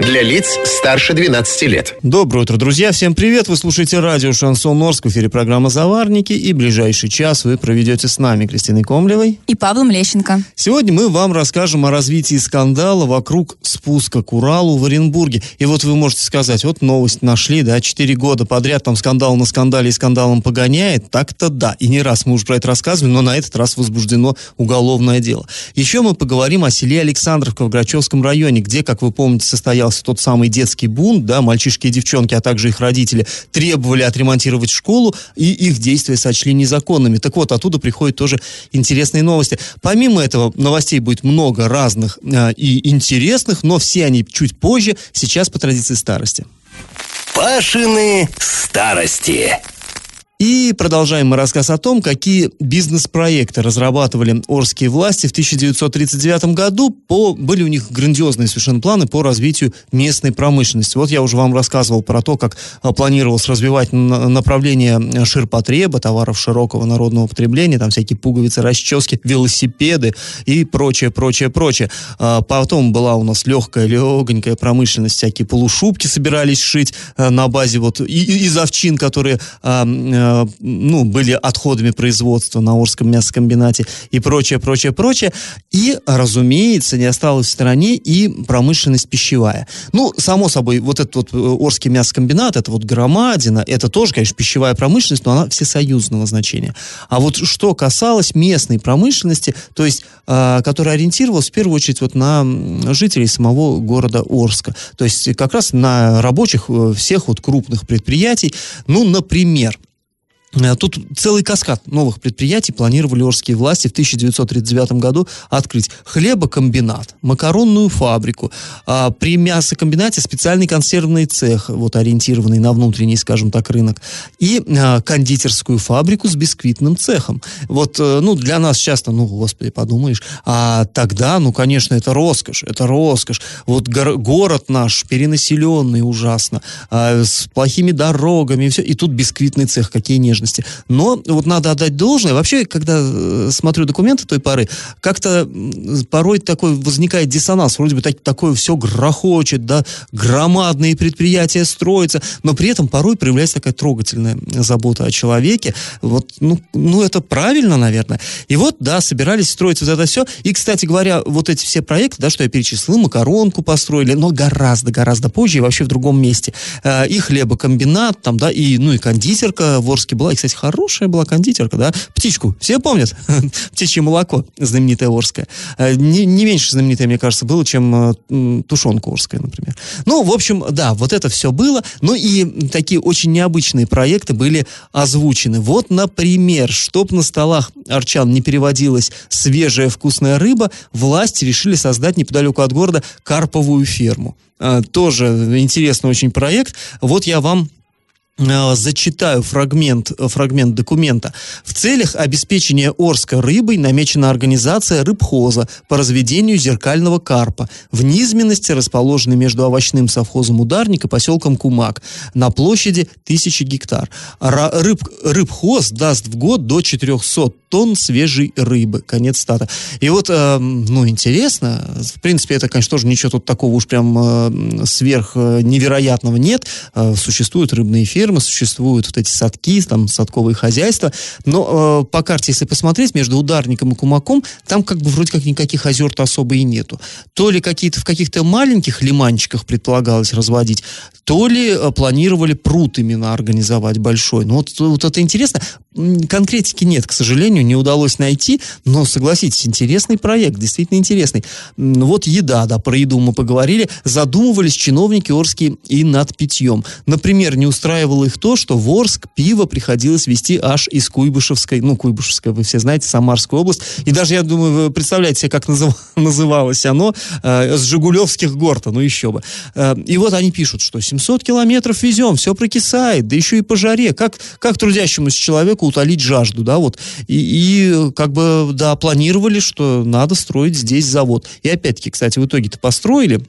Для лиц старше 12 лет. Доброе утро, друзья. Всем привет. Вы слушаете радио «Шансон Орск». В эфире программа «Заварники». И ближайший час вы проведете с нами, Кристиной Комлевой. И Павлом Лещенко. Сегодня мы вам расскажем о развитии скандала вокруг спуска к Уралу в Оренбурге. И вот вы можете сказать, вот новость нашли, да, 4 года подряд там скандал на скандале и скандалом погоняет. Так-то да. И не раз мы уже про это рассказывали, но на этот раз возбуждено уголовное дело. Еще мы поговорим о селе Александровка в Грачевском районе, где, как вы помните, состоялся тот самый детский бунт, да, мальчишки и девчонки, а также их родители требовали отремонтировать школу, и их действия сочли незаконными. Так вот, оттуда приходят тоже интересные новости. Помимо этого, новостей будет много разных э, и интересных, но все они чуть позже, сейчас по традиции старости. Пашины старости. И продолжаем мы рассказ о том, какие бизнес-проекты разрабатывали орские власти в 1939 году. По, были у них грандиозные совершенно планы по развитию местной промышленности. Вот я уже вам рассказывал про то, как а, планировалось развивать направление ширпотреба, товаров широкого народного потребления, там всякие пуговицы, расчески, велосипеды и прочее, прочее, прочее. А, потом была у нас легкая, легонькая промышленность, всякие полушубки собирались шить а, на базе вот из овчин, которые Э, ну, были отходами производства на Орском мясокомбинате и прочее, прочее, прочее. И, разумеется, не осталась в стороне и промышленность пищевая. Ну, само собой, вот этот вот э, Орский мясокомбинат, это вот громадина, это тоже, конечно, пищевая промышленность, но она всесоюзного значения. А вот что касалось местной промышленности, то есть, э, которая ориентировалась в первую очередь вот на жителей самого города Орска, то есть как раз на рабочих э, всех вот крупных предприятий, ну, например, тут целый каскад новых предприятий планировали орские власти в 1939 году открыть. Хлебокомбинат, макаронную фабрику, а при мясокомбинате специальный консервный цех, вот ориентированный на внутренний, скажем так, рынок, и а, кондитерскую фабрику с бисквитным цехом. Вот, э, ну, для нас часто, ну, господи, подумаешь, а тогда, ну, конечно, это роскошь, это роскошь. Вот гор- город наш перенаселенный ужасно, а, с плохими дорогами, и все, и тут бисквитный цех, какие нежные возможности. Но вот надо отдать должное. Вообще, когда э, смотрю документы той поры, как-то порой такой возникает диссонанс. Вроде бы так, такое все грохочет, да, громадные предприятия строятся, но при этом порой проявляется такая трогательная забота о человеке. Вот, ну, ну это правильно, наверное. И вот, да, собирались строить вот это все. И, кстати говоря, вот эти все проекты, да, что я перечислил, макаронку построили, но гораздо-гораздо позже и вообще в другом месте. Э, и хлебокомбинат, там, да, и, ну, и кондитерка в Орске была, была, кстати, хорошая была кондитерка, да, птичку, все помнят, птичье молоко знаменитое Орское. Э, не, не меньше знаменитое, мне кажется, было, чем э, тушенка Орская, например. Ну, в общем, да, вот это все было, ну и такие очень необычные проекты были озвучены. Вот, например, чтоб на столах арчан не переводилась свежая вкусная рыба, власти решили создать неподалеку от города карповую ферму. Э, тоже интересный очень проект. Вот я вам зачитаю фрагмент, фрагмент документа. В целях обеспечения Орска рыбой намечена организация рыбхоза по разведению зеркального карпа в низменности, расположенной между овощным совхозом «Ударник» и поселком Кумак на площади 1000 гектар. Рыб, рыбхоз даст в год до 400 тонн свежей рыбы. Конец стата. И вот, э, ну, интересно, в принципе, это, конечно, тоже ничего тут такого уж прям э, сверх э, невероятного нет. Э, существуют рыбные фермы, существуют вот эти садки, там, садковые хозяйства, но э, по карте, если посмотреть, между ударником и кумаком, там как бы вроде как никаких озер-то особо и нету. То ли какие-то в каких-то маленьких лиманчиках предполагалось разводить, то ли э, планировали пруд именно организовать большой. Ну, вот, вот это интересно. Конкретики нет, к сожалению, не удалось найти, но, согласитесь, интересный проект, действительно интересный. Вот еда, да, про еду мы поговорили. Задумывались чиновники Орские и над питьем. Например, не устраивало радовало их то, что в Орск пиво приходилось везти аж из Куйбышевской, ну, Куйбышевская, вы все знаете, Самарская область. И даже, я думаю, вы представляете себе, как назыв, называлось оно, э, с Жигулевских гор-то, ну еще бы. Э, и вот они пишут, что 700 километров везем, все прокисает, да еще и по жаре. Как, как трудящемуся человеку утолить жажду, да, вот. И, и как бы, да, планировали, что надо строить здесь завод. И опять-таки, кстати, в итоге-то построили,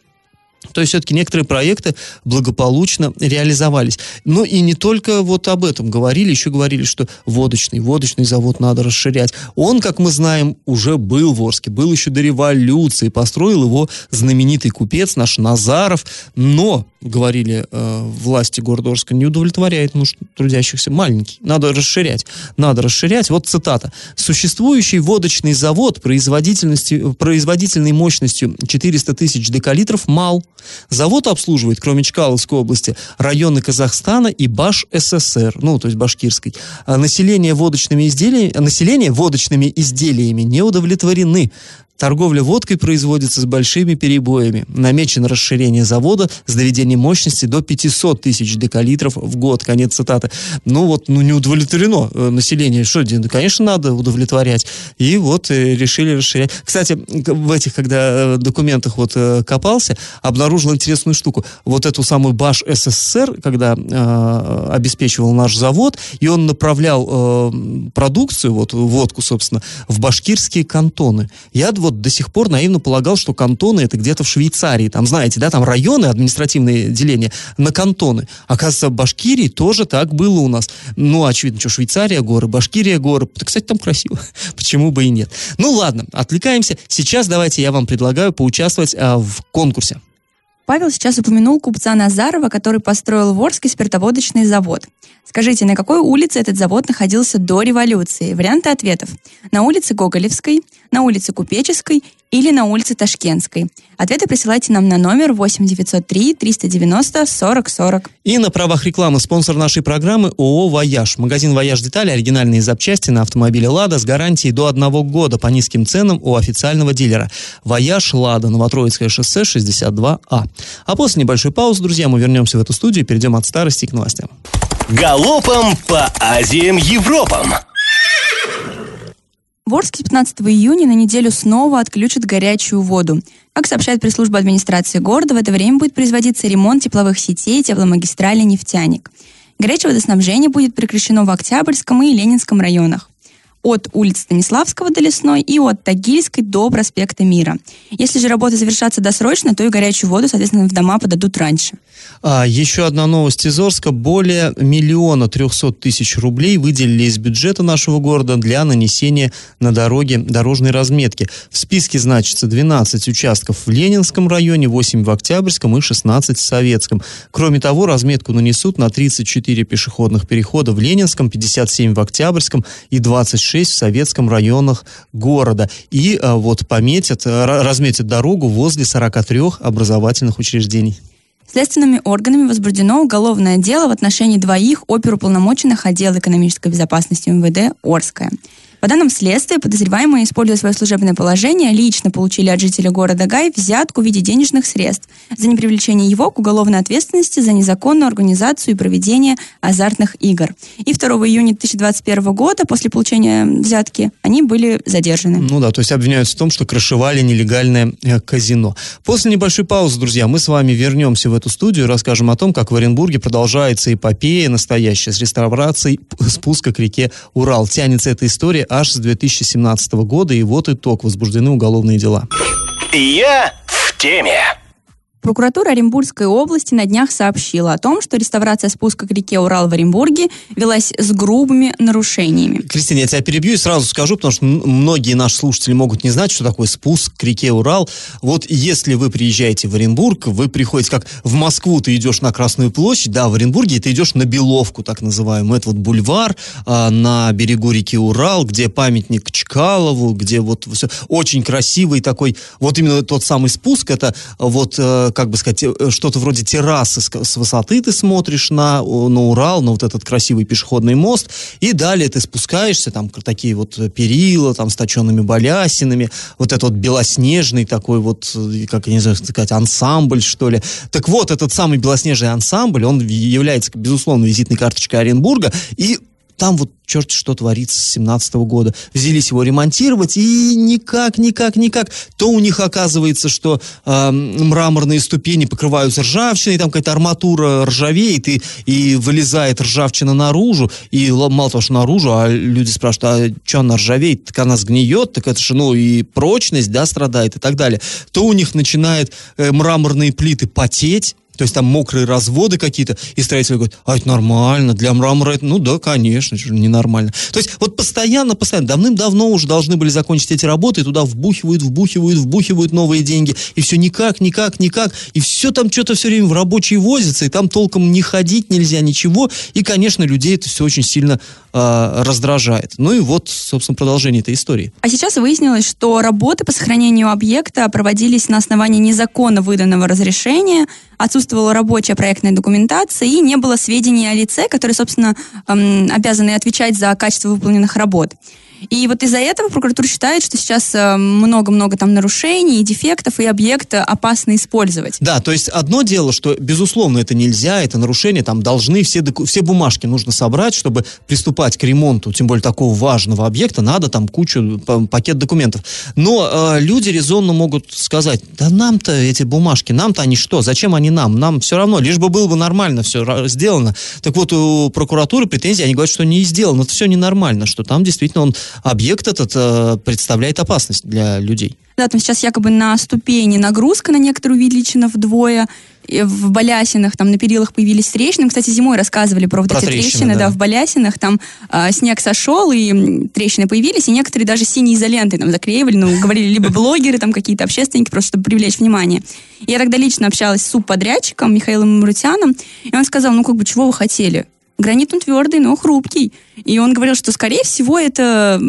то есть все-таки некоторые проекты благополучно реализовались. Ну и не только вот об этом говорили, еще говорили, что водочный, водочный завод надо расширять. Он, как мы знаем, уже был в Орске, был еще до революции, построил его знаменитый купец наш Назаров, но, говорили э, власти города Орска, не удовлетворяет нужд трудящихся, маленький, надо расширять, надо расширять. Вот цитата. «Существующий водочный завод производительностью, производительной мощностью 400 тысяч декалитров мал, Завод обслуживает, кроме Чкаловской области, районы Казахстана и Баш СССР, ну, то есть Башкирской. А население водочными изделиями, население водочными изделиями не удовлетворены. Торговля водкой производится с большими перебоями. Намечено расширение завода с доведением мощности до 500 тысяч декалитров в год. Конец цитаты. Ну вот, ну не удовлетворено э, население. Что, ну, конечно, надо удовлетворять. И вот э, решили расширять. Кстати, в этих, когда э, документах вот копался, обнаружил интересную штуку. Вот эту самую Баш СССР, когда э, обеспечивал наш завод, и он направлял э, продукцию, вот водку, собственно, в башкирские кантоны. Я вот вот до сих пор наивно полагал, что кантоны это где-то в Швейцарии. Там, знаете, да, там районы, административные деления на кантоны. Оказывается, в Башкирии тоже так было у нас. Ну, очевидно, что Швейцария горы, Башкирия горы. Да, кстати, там красиво. Почему бы и нет. Ну, ладно, отвлекаемся. Сейчас давайте я вам предлагаю поучаствовать а, в конкурсе. Павел сейчас упомянул купца Назарова, который построил в Орске спиртоводочный завод. Скажите, на какой улице этот завод находился до революции? Варианты ответов. На улице Гоголевской, на улице Купеческой или на улице Ташкентской. Ответы присылайте нам на номер 8 903 390 40 40. И на правах рекламы спонсор нашей программы ООО «Вояж». Магазин «Вояж Детали» оригинальные запчасти на автомобиле «Лада» с гарантией до одного года по низким ценам у официального дилера. «Вояж Лада», Новотроицкое шоссе, 62А. А после небольшой паузы, друзья, мы вернемся в эту студию и перейдем от старости к новостям. Галопом по Азиям Европам! В Орске 15 июня на неделю снова отключат горячую воду. Как сообщает пресс-служба администрации города, в это время будет производиться ремонт тепловых сетей тепломагистрали «Нефтяник». Горячее водоснабжение будет прекращено в Октябрьском и Ленинском районах от улицы Станиславского до Лесной и от Тагильской до проспекта Мира. Если же работы завершатся досрочно, то и горячую воду, соответственно, в дома подадут раньше. А, еще одна новость из Орска. Более миллиона трехсот тысяч рублей выделили из бюджета нашего города для нанесения на дороге дорожной разметки. В списке значится 12 участков в Ленинском районе, 8 в Октябрьском и 16 в Советском. Кроме того, разметку нанесут на 34 пешеходных перехода в Ленинском, 57 в Октябрьском и 26 6 в советском районах города. И а, вот пометят, э, разметят дорогу возле 43 образовательных учреждений. Следственными органами возбуждено уголовное дело в отношении двоих оперуполномоченных отдела экономической безопасности МВД «Орская». По данным следствия, подозреваемые, используя свое служебное положение, лично получили от жителя города Гай взятку в виде денежных средств за непривлечение его к уголовной ответственности за незаконную организацию и проведение азартных игр. И 2 июня 2021 года, после получения взятки, они были задержаны. Ну да, то есть обвиняются в том, что крышевали нелегальное э, казино. После небольшой паузы, друзья, мы с вами вернемся в эту студию и расскажем о том, как в Оренбурге продолжается эпопея настоящая с реставрацией спуска к реке Урал. Тянется эта история аж с 2017 года, и вот итог, возбуждены уголовные дела. Я в теме. Прокуратура Оренбургской области на днях сообщила о том, что реставрация спуска к реке Урал в Оренбурге велась с грубыми нарушениями. Кристина, я тебя перебью и сразу скажу, потому что многие наши слушатели могут не знать, что такое спуск к реке Урал. Вот если вы приезжаете в Оренбург, вы приходите, как в Москву ты идешь на Красную площадь, да, в Оренбурге ты идешь на Беловку, так называемую. Это вот бульвар а, на берегу реки Урал, где памятник Чкалову, где вот все очень красивый такой, вот именно тот самый спуск, это вот э, как бы сказать, э, что-то вроде террасы с, высоты ты смотришь на, на Урал, на вот этот красивый пешеходный мост, и далее ты спускаешься, там такие вот перила, там с точенными балясинами, вот этот вот белоснежный такой вот, э, как я не знаю, сказать, ансамбль, что ли. Так вот, этот самый белоснежный ансамбль, он является, безусловно, визитной карточкой Оренбурга, и там вот черт что творится с 17 года. Взялись его ремонтировать, и никак, никак, никак. То у них оказывается, что э, мраморные ступени покрываются ржавчиной, там какая-то арматура ржавеет, и, и вылезает ржавчина наружу, и мало того, что наружу, а люди спрашивают, а что она ржавеет? Так она сгниет, так это же, ну, и прочность, да, страдает, и так далее. То у них начинает э, мраморные плиты потеть, то есть там мокрые разводы какие-то, и строители говорят, а это нормально, для мрамора это, ну да, конечно, ненормально. То есть вот постоянно, постоянно, давным-давно уже должны были закончить эти работы, и туда вбухивают, вбухивают, вбухивают новые деньги, и все никак, никак, никак, и все там что-то все время в рабочие возится, и там толком не ходить нельзя, ничего, и, конечно, людей это все очень сильно э, раздражает. Ну и вот, собственно, продолжение этой истории. А сейчас выяснилось, что работы по сохранению объекта проводились на основании незаконно выданного разрешения, отсутствовала рабочая проектная документация и не было сведений о лице, которые, собственно, эм, обязаны отвечать за качество выполненных работ. И вот из-за этого прокуратура считает, что сейчас э, много-много там нарушений и дефектов, и объект опасно использовать. Да, то есть одно дело, что, безусловно, это нельзя, это нарушение, там должны все, все бумажки нужно собрать, чтобы приступать к ремонту, тем более такого важного объекта, надо там кучу, пакет документов. Но э, люди резонно могут сказать, да нам-то эти бумажки, нам-то они что, зачем они нам? Нам все равно, лишь бы было бы нормально все сделано. Так вот, у прокуратуры претензии, они говорят, что не сделано, это все ненормально, что там действительно он объект этот э, представляет опасность для людей. Да, там сейчас якобы на ступени нагрузка на некоторую увеличена вдвое, и в балясинах, там на перилах появились трещины. Кстати, зимой рассказывали про вот про эти трещины, трещины да. да, в балясинах, там э, снег сошел, и трещины появились, и некоторые даже синей изолентой там заклеивали, ну, говорили либо блогеры, там какие-то общественники, просто чтобы привлечь внимание. Я тогда лично общалась с субподрядчиком Михаилом Марутяном, и он сказал, ну, как бы, чего вы хотели? Гранит он твердый, но хрупкий. И он говорил, что, скорее всего, это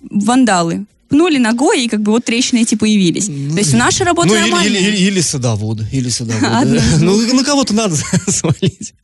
вандалы пнули ногой, и как бы вот трещины эти появились. То есть наша работа ну, нормальная. Или, или, или садоводы. Или садоводы. Ну, на кого-то надо свалить.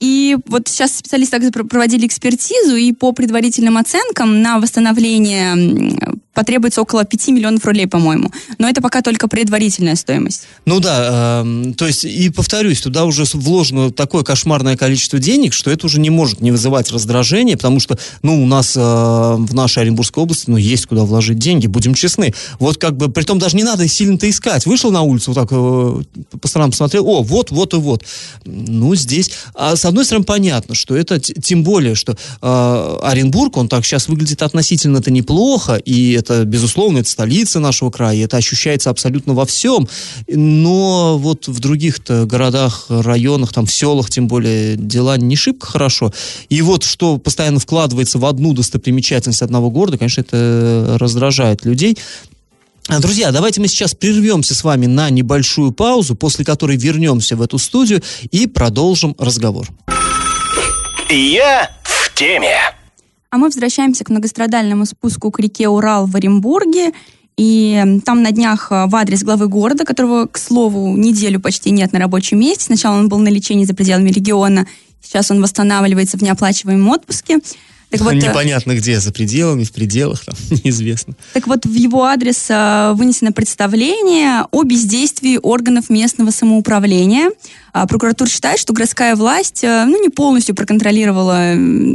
И вот сейчас специалисты также проводили экспертизу, и по предварительным оценкам на восстановление потребуется около 5 миллионов рублей, по-моему. Но это пока только предварительная стоимость. Ну да, э, то есть, и повторюсь, туда уже вложено такое кошмарное количество денег, что это уже не может не вызывать раздражения, потому что, ну, у нас э, в нашей Оренбургской области, ну, есть куда вложить деньги, будем честны. Вот как бы, при том даже не надо сильно-то искать. Вышел на улицу, вот так э, по сторонам посмотрел, о, вот, вот и вот. Ну, здесь, а с одной стороны, понятно, что это, тем более, что э, Оренбург, он так сейчас выглядит относительно-то неплохо, и это, безусловно, это столица нашего края, это ощущается абсолютно во всем, но вот в других-то городах, районах, там в селах, тем более, дела не шибко хорошо. И вот что постоянно вкладывается в одну достопримечательность одного города, конечно, это раздражает людей. Друзья, давайте мы сейчас прервемся с вами на небольшую паузу, после которой вернемся в эту студию и продолжим разговор. Я в теме. А мы возвращаемся к многострадальному спуску к реке Урал в Оренбурге. И там на днях э, в адрес главы города, которого, к слову, неделю почти нет на рабочем месте. Сначала он был на лечении за пределами региона, сейчас он восстанавливается в неоплачиваемом отпуске. Так вот, э, Непонятно где, за пределами, в пределах, там, неизвестно. Так вот, в его адрес э, вынесено представление о бездействии органов местного самоуправления. А прокуратура считает, что городская власть э, ну, не полностью проконтролировала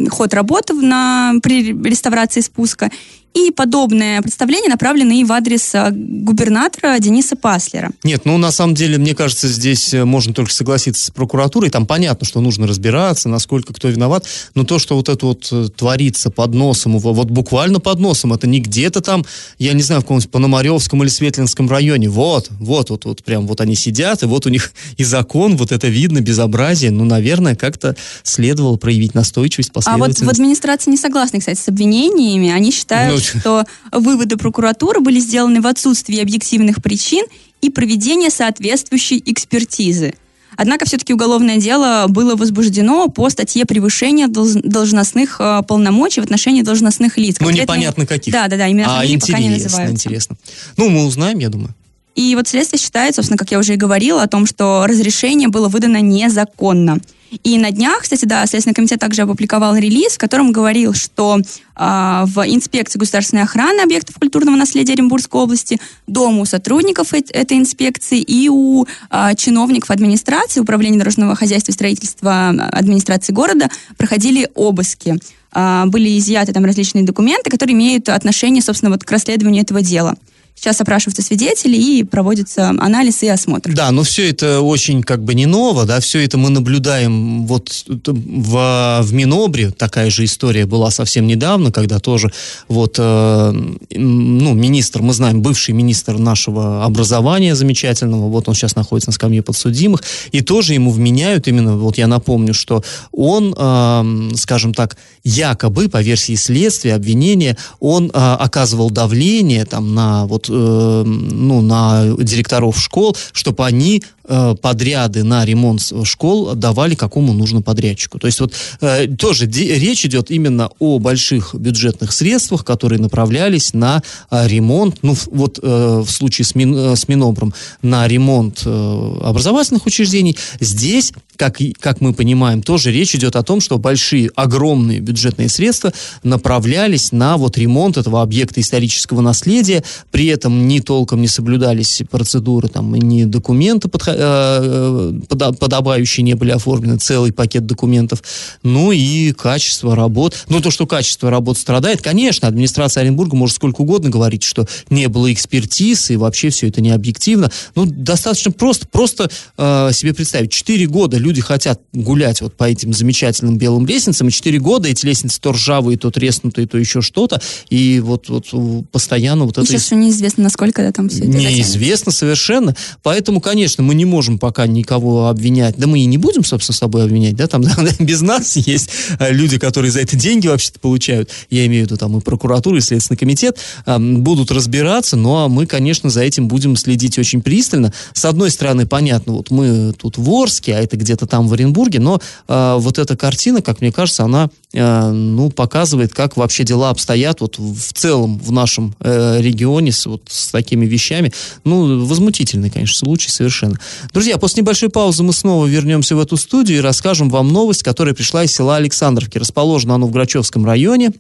ход работы на, при реставрации спуска и подобное представление направлено и в адрес а, губернатора Дениса Паслера. Нет, ну на самом деле, мне кажется, здесь э, можно только согласиться с прокуратурой. Там понятно, что нужно разбираться, насколько кто виноват. Но то, что вот это вот э, творится под носом, вот буквально под носом, это не где-то там, я не знаю, в каком-нибудь Пономаревском или Светлинском районе. Вот, вот, вот, вот, прям вот они сидят, и вот у них и закон, вот это видно, безобразие. Ну, наверное, как-то следовало проявить настойчивость, последовательность. А вот в администрации не согласны, кстати, с обвинениями. Они считают, ну, что выводы прокуратуры были сделаны в отсутствии объективных причин и проведения соответствующей экспертизы. Однако все-таки уголовное дело было возбуждено по статье превышения должностных э, полномочий в отношении должностных лиц. Ну, непонятно каких. Да, да, да, именно а пока не называются. интересно. Ну, мы узнаем, я думаю. И вот следствие считает, собственно, как я уже и говорила, о том, что разрешение было выдано незаконно. И на днях, кстати, да, Следственный комитет также опубликовал релиз, в котором говорил, что э, в инспекции государственной охраны объектов культурного наследия Оренбургской области, дома у сотрудников э- этой инспекции и у э, чиновников администрации, управления дорожного хозяйства и строительства администрации города проходили обыски. Были изъяты там различные документы, которые имеют отношение, собственно, вот к расследованию этого дела. Сейчас опрашиваются свидетели и проводится анализ и осмотр. Да, но все это очень как бы не ново, да, все это мы наблюдаем вот в, в Минобре, такая же история была совсем недавно, когда тоже вот, э, ну, министр, мы знаем, бывший министр нашего образования замечательного, вот он сейчас находится на скамье подсудимых, и тоже ему вменяют именно, вот я напомню, что он, э, скажем так, якобы, по версии следствия, обвинения, он э, оказывал давление там на вот ну, на директоров школ, чтобы они э, подряды на ремонт школ давали какому нужно подрядчику. То есть вот э, тоже речь идет именно о больших бюджетных средствах, которые направлялись на э, ремонт, ну вот э, в случае с, Мин, э, с Минобром, на ремонт э, образовательных учреждений. Здесь, как, как мы понимаем, тоже речь идет о том, что большие, огромные бюджетные средства направлялись на вот ремонт этого объекта исторического наследия, при этом не толком не соблюдались процедуры, там, ни документы подходящие, подобающие не были оформлены, целый пакет документов. Ну и качество работ. Ну то, что качество работ страдает, конечно, администрация Оренбурга может сколько угодно говорить, что не было экспертиз и вообще все это не объективно. Ну достаточно просто, просто э, себе представить. Четыре года люди хотят гулять вот по этим замечательным белым лестницам, и четыре года эти лестницы то ржавые, то треснутые, то еще что-то, и вот, вот постоянно вот и это... Сейчас еще неизвестно, насколько да, там все это Неизвестно затянет. совершенно. Поэтому, конечно, мы не можем пока никого обвинять. Да мы и не будем, собственно, с собой обвинять, да, там да, без нас есть э, люди, которые за это деньги вообще-то получают. Я имею в виду там и прокуратура, и Следственный комитет будут разбираться, но мы, конечно, за этим будем следить очень пристально. С одной стороны, понятно, вот мы тут в Орске, а это где-то там в Оренбурге, но э, вот эта картина, как мне кажется, она ну, показывает, как вообще дела обстоят вот в целом в нашем э, регионе с, вот, с такими вещами. Ну, возмутительный, конечно, случай совершенно. Друзья, после небольшой паузы мы снова вернемся в эту студию и расскажем вам новость, которая пришла из села Александровки. Расположено оно в Грачевском районе.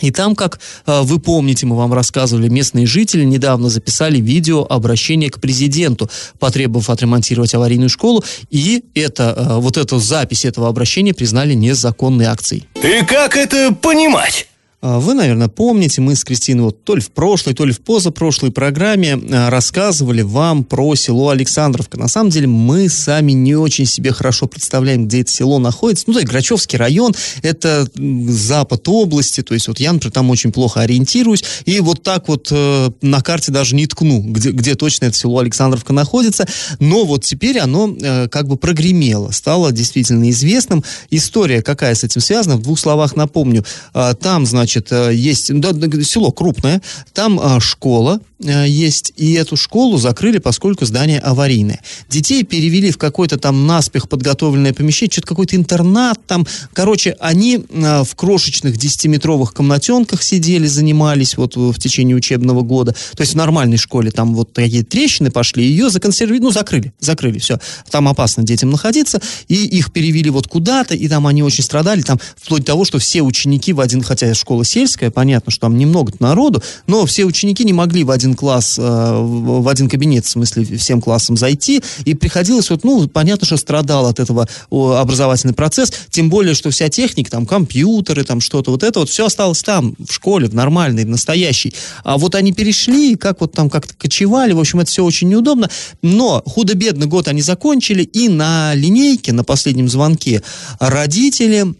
И там, как э, вы помните, мы вам рассказывали, местные жители недавно записали видео обращение к президенту, потребовав отремонтировать аварийную школу, и это, э, вот эту запись этого обращения признали незаконной акцией. И как это понимать? А, вы, наверное, помните, мы с Кристиной вот то ли в прошлой, то ли в позапрошлой программе а, рассказывали вам про село Александровка. На самом деле мы сами не очень себе хорошо представляем, где это село находится. Ну, да, Грачевский район, это запад области, то есть вот я, например, там очень плохо ориентируюсь, и вот так вот э, на карте даже не ткну, где, где точно это село Александровка находится, но вот теперь оно э, как бы прогремело, стало действительно известным. История какая с этим связана, в двух словах напомню. Э, там, значит, значит, э, есть да, село крупное, там а, школа, Э, есть, и эту школу закрыли, поскольку здание аварийное. Детей перевели в какое-то там наспех подготовленное помещение, что-то какой-то интернат там. Короче, они э, в крошечных 10-метровых комнатенках сидели, занимались вот в течение учебного года. То есть в нормальной школе там вот такие трещины пошли, ее законсервировали, ну, закрыли, закрыли, все. Там опасно детям находиться, и их перевели вот куда-то, и там они очень страдали, там вплоть до того, что все ученики в один, хотя школа сельская, понятно, что там немного народу, но все ученики не могли в один класс, э, в один кабинет, в смысле, всем классом зайти, и приходилось вот, ну, понятно, что страдал от этого образовательный процесс, тем более, что вся техника, там, компьютеры, там, что-то, вот это вот, все осталось там, в школе, в нормальной, в настоящей. А вот они перешли, как вот там как-то кочевали, в общем, это все очень неудобно, но худо-бедно год они закончили, и на линейке, на последнем звонке родители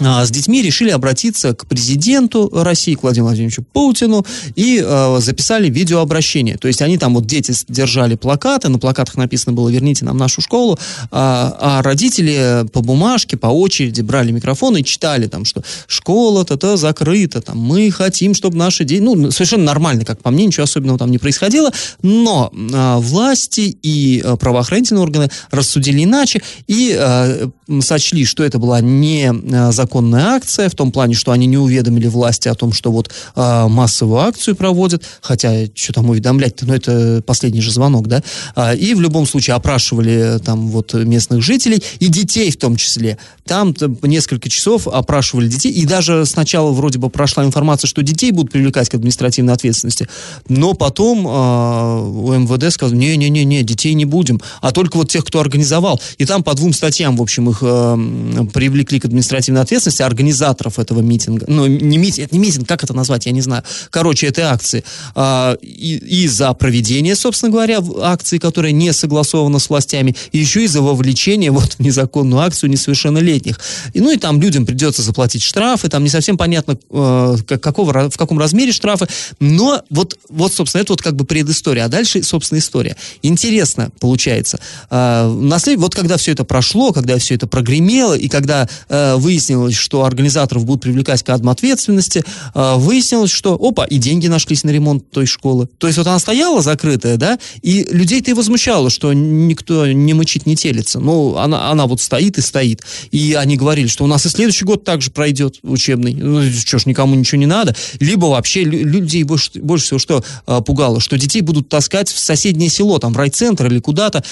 с детьми решили обратиться к президенту России, к Владимиру Владимировичу Путину, и э, записали видеообращение. То есть они там, вот дети держали плакаты, на плакатах написано было «Верните нам нашу школу», а, а родители по бумажке, по очереди брали микрофон и читали там, что школа-то-то закрыта, там, мы хотим, чтобы наши дети... Ну, совершенно нормально, как по мне, ничего особенного там не происходило, но э, власти и э, правоохранительные органы рассудили иначе, и э, сочли, что это была незаконная акция, в том плане, что они не уведомили власти о том, что вот а, массовую акцию проводят, хотя что там уведомлять-то, ну это последний же звонок, да, а, и в любом случае опрашивали там вот местных жителей и детей в том числе. Там несколько часов опрашивали детей, и даже сначала вроде бы прошла информация, что детей будут привлекать к административной ответственности, но потом э, у МВД сказали, не-не-не, детей не будем, а только вот тех, кто организовал. И там по двум статьям, в общем, их э, привлекли к административной ответственности, организаторов этого митинга, ну, не митинг, это не митинг, как это назвать, я не знаю, короче, этой акции, э, и, и за проведение, собственно говоря, акции, которая не согласована с властями, и еще и за вовлечение вот в незаконную акцию несовершеннолетних. И, ну и там людям придется заплатить штрафы, там не совсем понятно, э, какого, в каком размере штрафы, но вот, вот, собственно, это вот как бы предыстория, а дальше, собственно, история. Интересно получается. Э, наслед... Вот когда все это прошло, когда все это прогремело, и когда э, выяснилось, что организаторов будут привлекать к ответственности, э, выяснилось, что, опа, и деньги нашлись на ремонт той школы. То есть вот она стояла закрытая, да, и людей-то и возмущало, что никто не мычит, не телится. Ну, она, она вот стоит и стоит. И они говорили, что у нас и следующий год также пройдет учебный. Ну, что ж, никому ничего не надо. Либо вообще людей больше, больше всего что а, пугало, что детей будут таскать в соседнее село, там, в райцентр или куда-то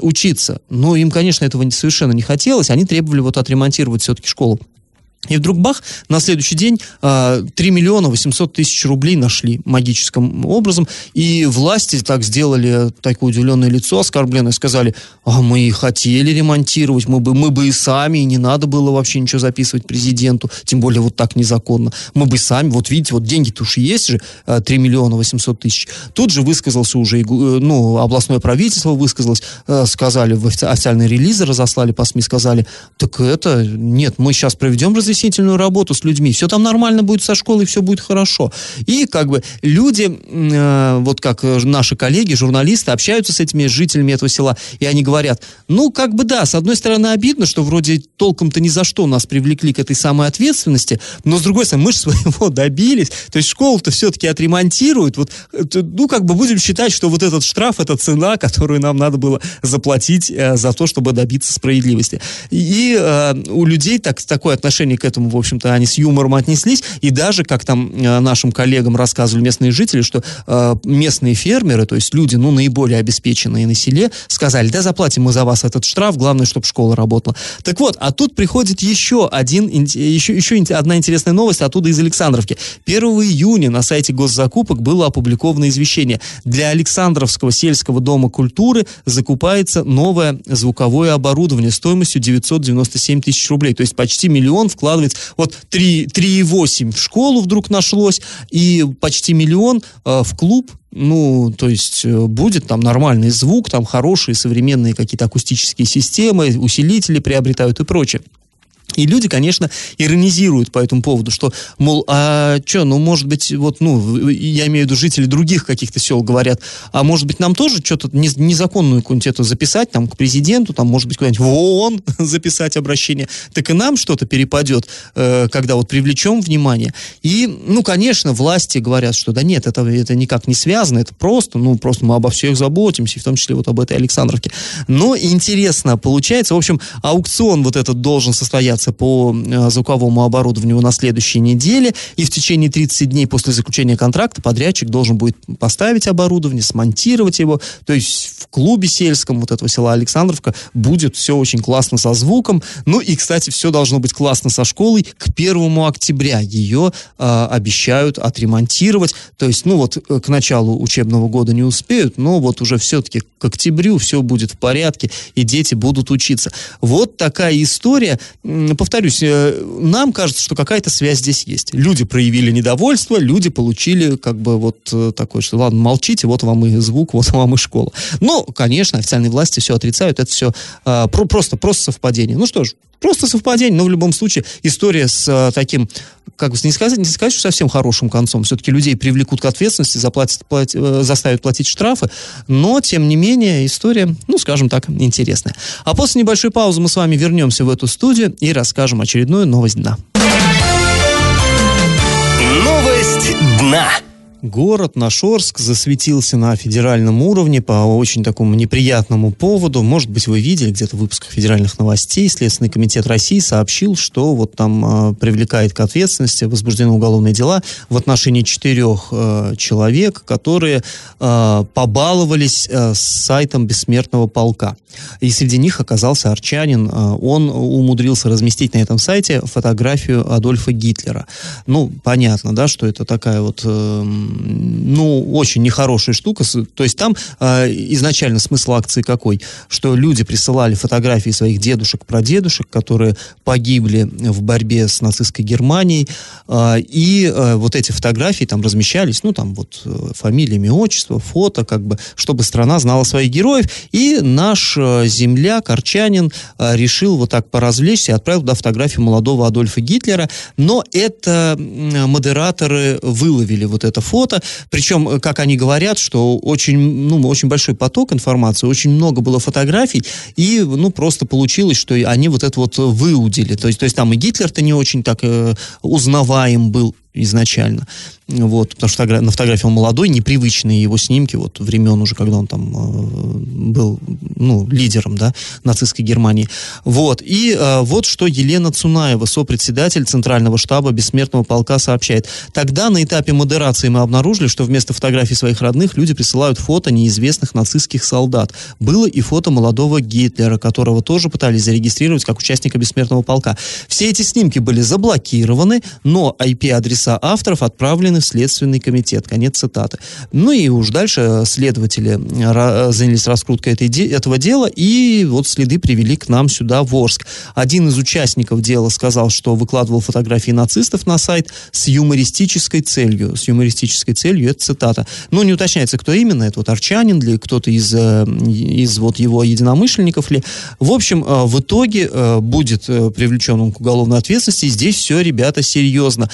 учиться. Но им, конечно, этого совершенно не хотелось. Они требовали вот отремонтировать все-таки школу. И вдруг бах, на следующий день э, 3 миллиона 800 тысяч рублей нашли магическим образом. И власти так сделали такое удивленное лицо, оскорбленное, сказали, а мы хотели ремонтировать, мы бы, мы бы и сами, и не надо было вообще ничего записывать президенту, тем более вот так незаконно. Мы бы сами, вот видите, вот деньги-то уж есть же, 3 миллиона 800 тысяч. Тут же высказался уже, ну, областное правительство высказалось, э, сказали, в официальные релизы разослали по СМИ, сказали, так это, нет, мы сейчас проведем разъяснение разъяснительную работу с людьми, все там нормально будет со школой, все будет хорошо. И как бы люди, э, вот как наши коллеги, журналисты, общаются с этими жителями этого села, и они говорят, ну, как бы да, с одной стороны обидно, что вроде толком-то ни за что нас привлекли к этой самой ответственности, но с другой стороны, мы же своего добились, то есть школу-то все-таки отремонтируют, вот, ну, как бы будем считать, что вот этот штраф, это цена, которую нам надо было заплатить э, за то, чтобы добиться справедливости. И э, у людей так, такое отношение к этому, в общем-то, они с юмором отнеслись. И даже, как там э, нашим коллегам рассказывали местные жители, что э, местные фермеры, то есть люди, ну, наиболее обеспеченные на селе, сказали, да, заплатим мы за вас этот штраф, главное, чтобы школа работала. Так вот, а тут приходит еще один, еще, еще одна интересная новость оттуда из Александровки. 1 июня на сайте госзакупок было опубликовано извещение. Для Александровского сельского дома культуры закупается новое звуковое оборудование стоимостью 997 тысяч рублей. То есть почти миллион вклад вкладывается. Вот 3,8 в школу вдруг нашлось, и почти миллион э, в клуб ну, то есть э, будет там нормальный звук, там хорошие современные какие-то акустические системы, усилители приобретают и прочее. И люди, конечно, иронизируют по этому поводу, что, мол, а что, ну, может быть, вот, ну, я имею в виду жители других каких-то сел говорят, а может быть, нам тоже что-то незаконную какую-нибудь эту записать, там, к президенту, там, может быть, куда-нибудь в ООН записать обращение, так и нам что-то перепадет, э, когда вот привлечем внимание. И, ну, конечно, власти говорят, что да нет, это, это никак не связано, это просто, ну, просто мы обо всех заботимся, в том числе вот об этой Александровке. Но интересно получается, в общем, аукцион вот этот должен состояться состояться по э, звуковому оборудованию на следующей неделе, и в течение 30 дней после заключения контракта подрядчик должен будет поставить оборудование, смонтировать его, то есть в клубе сельском вот этого села Александровка будет все очень классно со звуком, ну и, кстати, все должно быть классно со школой. К 1 октября ее э, обещают отремонтировать, то есть, ну вот э, к началу учебного года не успеют, но вот уже все-таки к октябрю все будет в порядке, и дети будут учиться. Вот такая история повторюсь, э, нам кажется, что какая-то связь здесь есть. Люди проявили недовольство, люди получили как бы вот э, такое, что ладно, молчите, вот вам и звук, вот вам и школа. Но, конечно, официальные власти все отрицают, это все а, про, просто, просто совпадение. Ну что ж, просто совпадение, но в любом случае история с а, таким, как бы не сказать, не сказать, что совсем хорошим концом. Все-таки людей привлекут к ответственности, заплатят, платят, э, заставят платить штрафы, но, тем не менее, история, ну, скажем так, интересная. А после небольшой паузы мы с вами вернемся в эту студию и расскажем очередную новость дна. Новость дна. Город наш Орск засветился на федеральном уровне по очень такому неприятному поводу. Может быть, вы видели где-то в выпусках федеральных новостей. Следственный комитет России сообщил, что вот там э, привлекает к ответственности, возбуждены уголовные дела в отношении четырех э, человек, которые э, побаловались э, с сайтом Бессмертного полка. И среди них оказался арчанин. Э, он умудрился разместить на этом сайте фотографию Адольфа Гитлера. Ну, понятно, да, что это такая вот э, ну, очень нехорошая штука. То есть там э, изначально смысл акции какой? Что люди присылали фотографии своих дедушек, прадедушек, которые погибли в борьбе с нацистской Германией, э, и э, вот эти фотографии там размещались, ну, там вот э, фамилиями, отчество, фото, как бы, чтобы страна знала своих героев, и наш э, земляк, арчанин, э, решил вот так поразвлечься и отправил туда фотографию молодого Адольфа Гитлера, но это модераторы выловили вот это фото, причем, э, как они говорят, что очень, ну, очень большой поток информации, очень много было фотографий, и, ну, просто получилось, что они вот это вот выудили. То есть, то есть там и Гитлер-то не очень так э, узнаваем был изначально. Вот, потому что на фотографии он молодой, непривычные его снимки, вот времен уже, когда он там э, был, ну, лидером, да, нацистской Германии. Вот, и э, вот что Елена Цунаева, сопредседатель Центрального штаба Бессмертного полка, сообщает. Тогда на этапе модерации мы обнаружили, что вместо фотографий своих родных люди присылают фото неизвестных нацистских солдат. Было и фото молодого Гитлера, которого тоже пытались зарегистрировать как участника Бессмертного полка. Все эти снимки были заблокированы, но IP-адреса авторов отправлены в Следственный комитет. Конец цитаты. Ну и уж дальше следователи занялись раскруткой этой, этого дела, и вот следы привели к нам сюда, в Орск. Один из участников дела сказал, что выкладывал фотографии нацистов на сайт с юмористической целью. С юмористической целью, это цитата. Но не уточняется, кто именно, это вот арчанин ли, кто-то из, э, из вот его единомышленников ли. В общем, э, в итоге э, будет привлечен он к уголовной ответственности, и здесь все, ребята, серьезно.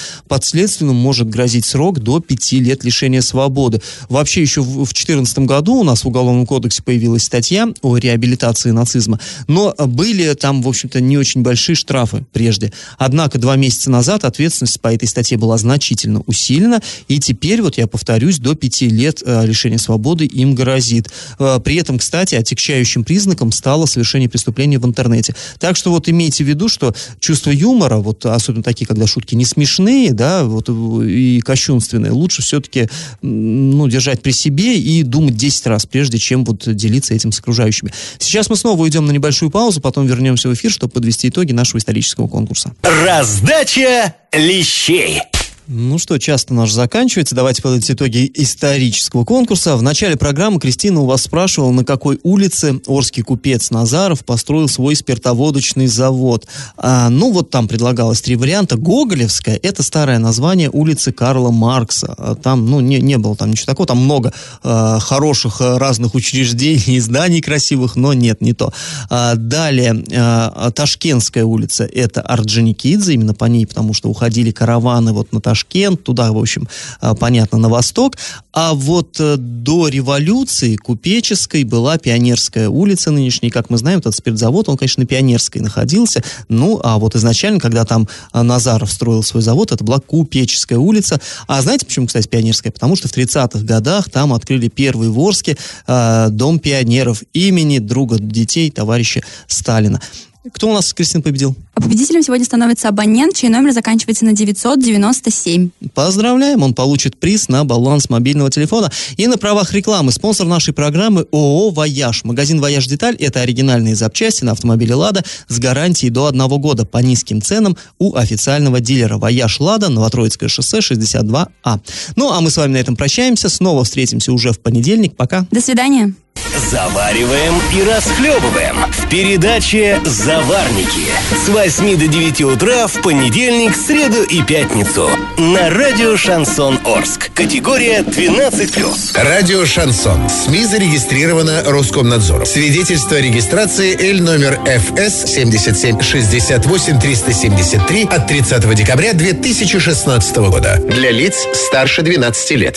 Подследственным может грозить срок до пяти лет лишения свободы. Вообще еще в 2014 году у нас в Уголовном кодексе появилась статья о реабилитации нацизма, но были там, в общем-то, не очень большие штрафы прежде. Однако два месяца назад ответственность по этой статье была значительно усилена, и теперь, вот я повторюсь, до пяти лет э, лишения свободы им грозит. Э, при этом, кстати, отягчающим признаком стало совершение преступления в интернете. Так что вот имейте в виду, что чувство юмора, вот особенно такие, когда шутки не смешные, да, вот и кощунственные. Лучше все-таки ну, держать при себе и думать 10 раз, прежде чем вот делиться этим с окружающими. Сейчас мы снова уйдем на небольшую паузу, потом вернемся в эфир, чтобы подвести итоги нашего исторического конкурса. Раздача лещей. Ну что, часто наш заканчивается. Давайте подводить итоги исторического конкурса. В начале программы Кристина у вас спрашивала, на какой улице Орский купец Назаров построил свой спиртоводочный завод. А, ну, вот там предлагалось три варианта. Гоголевская – это старое название улицы Карла Маркса. А там, ну, не, не было там ничего такого. Там много э, хороших э, разных учреждений, зданий красивых, но нет, не то. А, далее, э, Ташкентская улица – это Орджоникидзе, именно по ней, потому что уходили караваны вот на Ташкент Ташкент, туда, в общем, а, понятно, на восток. А вот э, до революции Купеческой была Пионерская улица нынешняя. Как мы знаем, этот спиртзавод, он, конечно, на Пионерской находился. Ну, а вот изначально, когда там а, Назаров строил свой завод, это была Купеческая улица. А знаете, почему, кстати, Пионерская? Потому что в 30-х годах там открыли первый в Орске э, Дом пионеров имени друга детей, товарища Сталина. Кто у нас, Кристина, победил? А победителем сегодня становится абонент, чей номер заканчивается на 997. Поздравляем, он получит приз на баланс мобильного телефона. И на правах рекламы спонсор нашей программы ООО «Вояж». Магазин «Вояж Деталь» — это оригинальные запчасти на автомобиле «Лада» с гарантией до одного года по низким ценам у официального дилера «Вояж Лада», Новотроицкое шоссе, 62А. Ну, а мы с вами на этом прощаемся. Снова встретимся уже в понедельник. Пока. До свидания. Завариваем и расхлебываем в передаче «Заварники» с 8 до 9 утра в понедельник, среду и пятницу на радио «Шансон Орск». Категория 12+. Радио «Шансон». СМИ зарегистрировано Роскомнадзором. Свидетельство о регистрации Л номер ФС 7768 373 от 30 декабря 2016 года. Для лиц старше 12 лет.